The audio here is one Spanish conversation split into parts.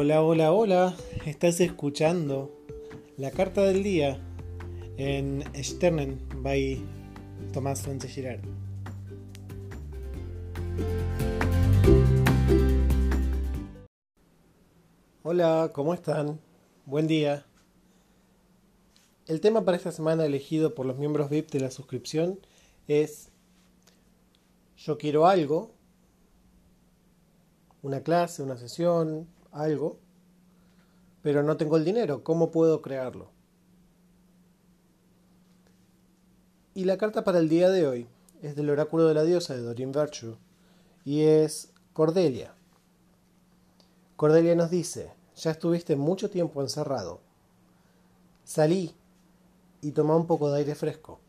Hola, hola, hola. Estás escuchando la carta del día en Sternen by Tomás Sánchez Girard. Hola, ¿cómo están? Buen día. El tema para esta semana elegido por los miembros VIP de la suscripción es Yo quiero algo, una clase, una sesión, algo, pero no tengo el dinero. ¿Cómo puedo crearlo? Y la carta para el día de hoy es del oráculo de la diosa de Doreen Virtue y es Cordelia. Cordelia nos dice, ya estuviste mucho tiempo encerrado. Salí y toma un poco de aire fresco.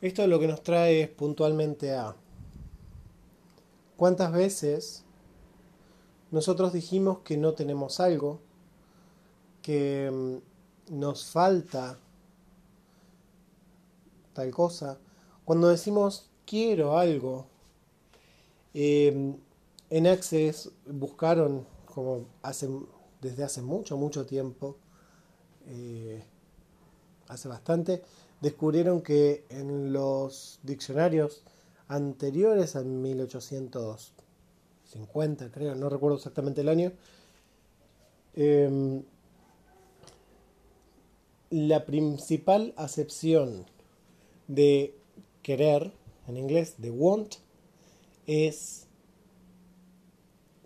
Esto lo que nos trae puntualmente a cuántas veces nosotros dijimos que no tenemos algo, que mm, nos falta tal cosa. Cuando decimos quiero algo, em, en Access buscaron, como hace, desde hace mucho, mucho tiempo, eh, hace bastante, descubrieron que en los diccionarios anteriores a 1850, creo, no recuerdo exactamente el año, em, la principal acepción de querer, en inglés, de want, es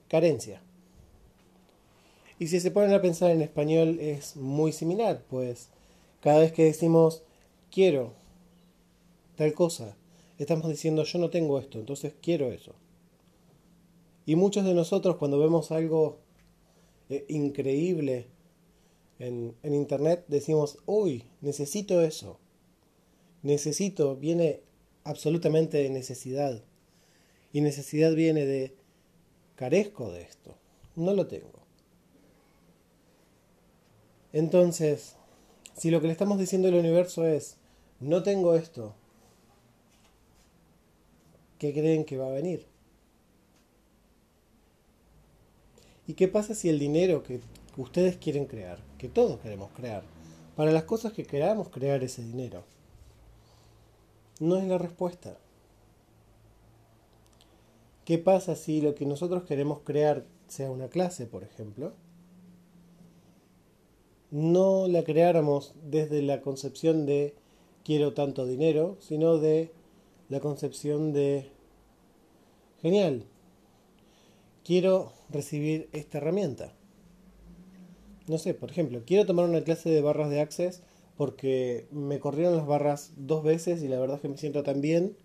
carencia. Y si se ponen a pensar en español es muy similar, pues cada vez que decimos quiero tal cosa, estamos diciendo yo no tengo esto, entonces quiero eso. Y muchos de nosotros cuando vemos algo eh, increíble en, en internet decimos, uy, necesito eso. Necesito, viene absolutamente de necesidad. Y necesidad viene de, carezco de esto, no lo tengo. Entonces, si lo que le estamos diciendo al universo es, no tengo esto, ¿qué creen que va a venir? ¿Y qué pasa si el dinero que ustedes quieren crear, que todos queremos crear, para las cosas que queramos crear ese dinero, no es la respuesta? ¿Qué pasa si lo que nosotros queremos crear sea una clase, por ejemplo? no la creáramos desde la concepción de quiero tanto dinero, sino de la concepción de genial, quiero recibir esta herramienta. No sé, por ejemplo, quiero tomar una clase de barras de Access porque me corrieron las barras dos veces y la verdad es que me siento tan bien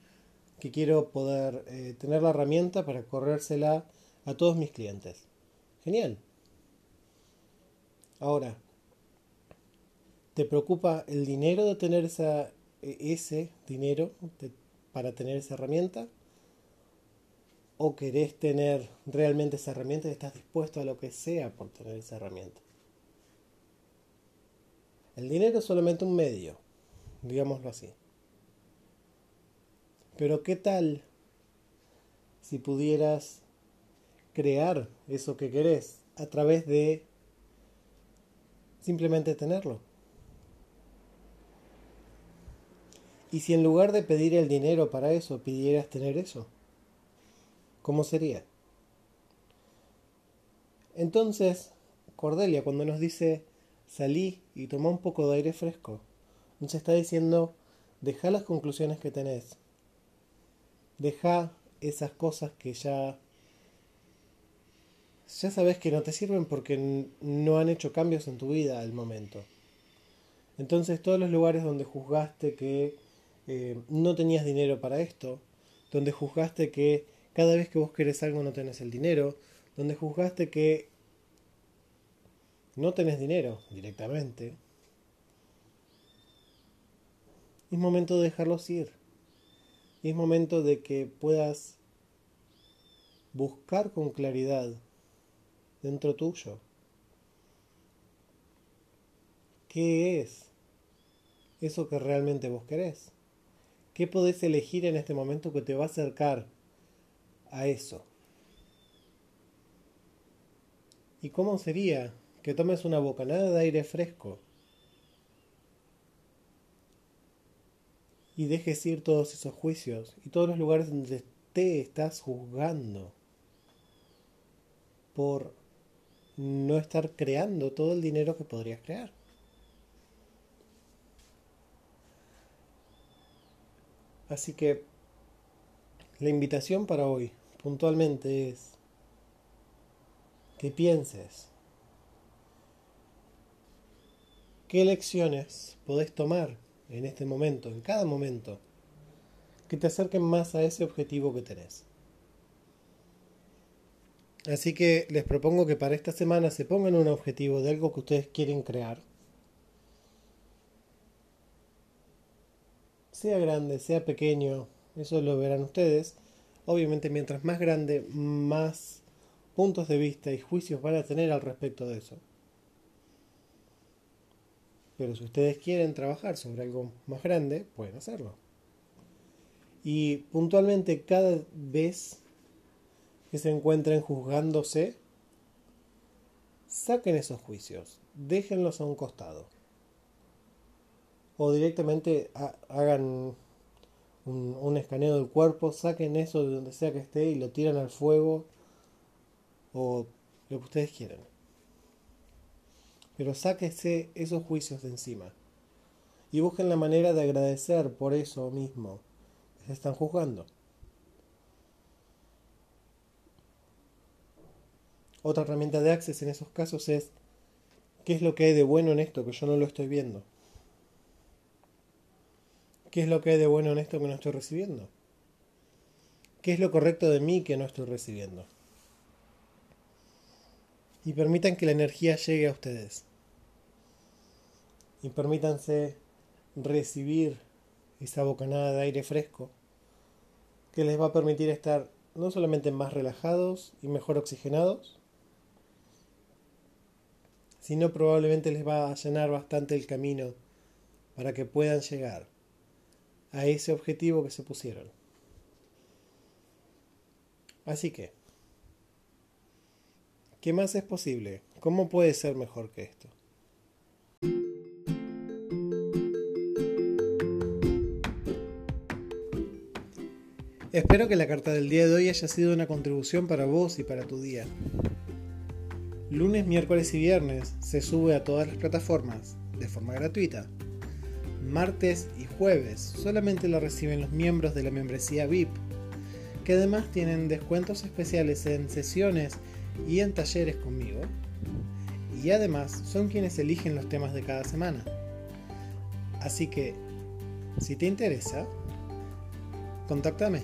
que quiero poder eh, tener la herramienta para corrérsela a todos mis clientes. Genial. Ahora, ¿Te preocupa el dinero de tener esa, e, ese dinero para tener esa herramienta? ¿O querés tener realmente esa herramienta y estás dispuesto a lo que sea por tener esa herramienta? El dinero es solamente un medio, digámoslo así. Pero ¿qué tal si pudieras crear eso que querés a través de simplemente tenerlo? ¿Y si en lugar de pedir el dinero para eso, pidieras tener eso? ¿Cómo sería? Entonces, Cordelia, cuando nos dice salí y toma un poco de aire fresco, nos está diciendo deja las conclusiones que tenés. Deja esas cosas que ya ya sabes que no te sirven porque no han hecho cambios en tu vida al momento. Entonces todos los lugares donde juzgaste que eh, no tenías dinero para esto, donde juzgaste que cada vez que vos querés algo no tenés el dinero, donde juzgaste que no tenés dinero directamente, es momento de dejarlos ir. es momento de que puedas buscar con claridad dentro tuyo qué es eso que realmente vos querés. ¿Qué podés elegir en este momento que te va a acercar a eso? ¿Y cómo sería que tomes una bocanada de aire fresco y dejes ir todos esos juicios y todos los lugares donde te estás juzgando por no estar creando todo el dinero que podrías crear? Así que la invitación para hoy puntualmente es que pienses qué lecciones podés tomar en este momento, en cada momento, que te acerquen más a ese objetivo que tenés. Así que les propongo que para esta semana se pongan un objetivo de algo que ustedes quieren crear. Sea grande, sea pequeño, eso lo verán ustedes. Obviamente mientras más grande, más puntos de vista y juicios van a tener al respecto de eso. Pero si ustedes quieren trabajar sobre algo más grande, pueden hacerlo. Y puntualmente cada vez que se encuentren juzgándose, saquen esos juicios, déjenlos a un costado. O directamente hagan un, escaneo del cuerpo, saquen eso de donde sea que esté y lo tiran al fuego o lo que ustedes quieran. Pero sáquese esos juicios de encima y busquen la manera de agradecer por eso mismo que se están juzgando. Otra herramienta de Access en esos casos es ¿qué es lo que hay de bueno en esto que yo no lo estoy viendo? ¿Qué es lo que hay de bueno en esto que no estoy recibiendo? ¿Qué es lo correcto de mí que no estoy recibiendo? Y permitan que la energía llegue a ustedes. Y permítanse recibir esa bocanada de aire fresco que les va a permitir estar no solamente más relajados y mejor oxigenados, sino probablemente les va a llenar bastante el camino para que puedan llegar a ese objetivo que se pusieron. Así que, ¿qué más es posible? ¿Cómo puede ser mejor que esto? Espero que la carta del día de hoy haya sido una contribución para vos y para tu día. Lunes, miércoles y viernes se sube a todas las plataformas de forma gratuita. Martes y jueves solamente lo reciben los miembros de la membresía VIP, que además tienen descuentos especiales en sesiones y en talleres conmigo. Y además son quienes eligen los temas de cada semana. Así que, si te interesa, contáctame.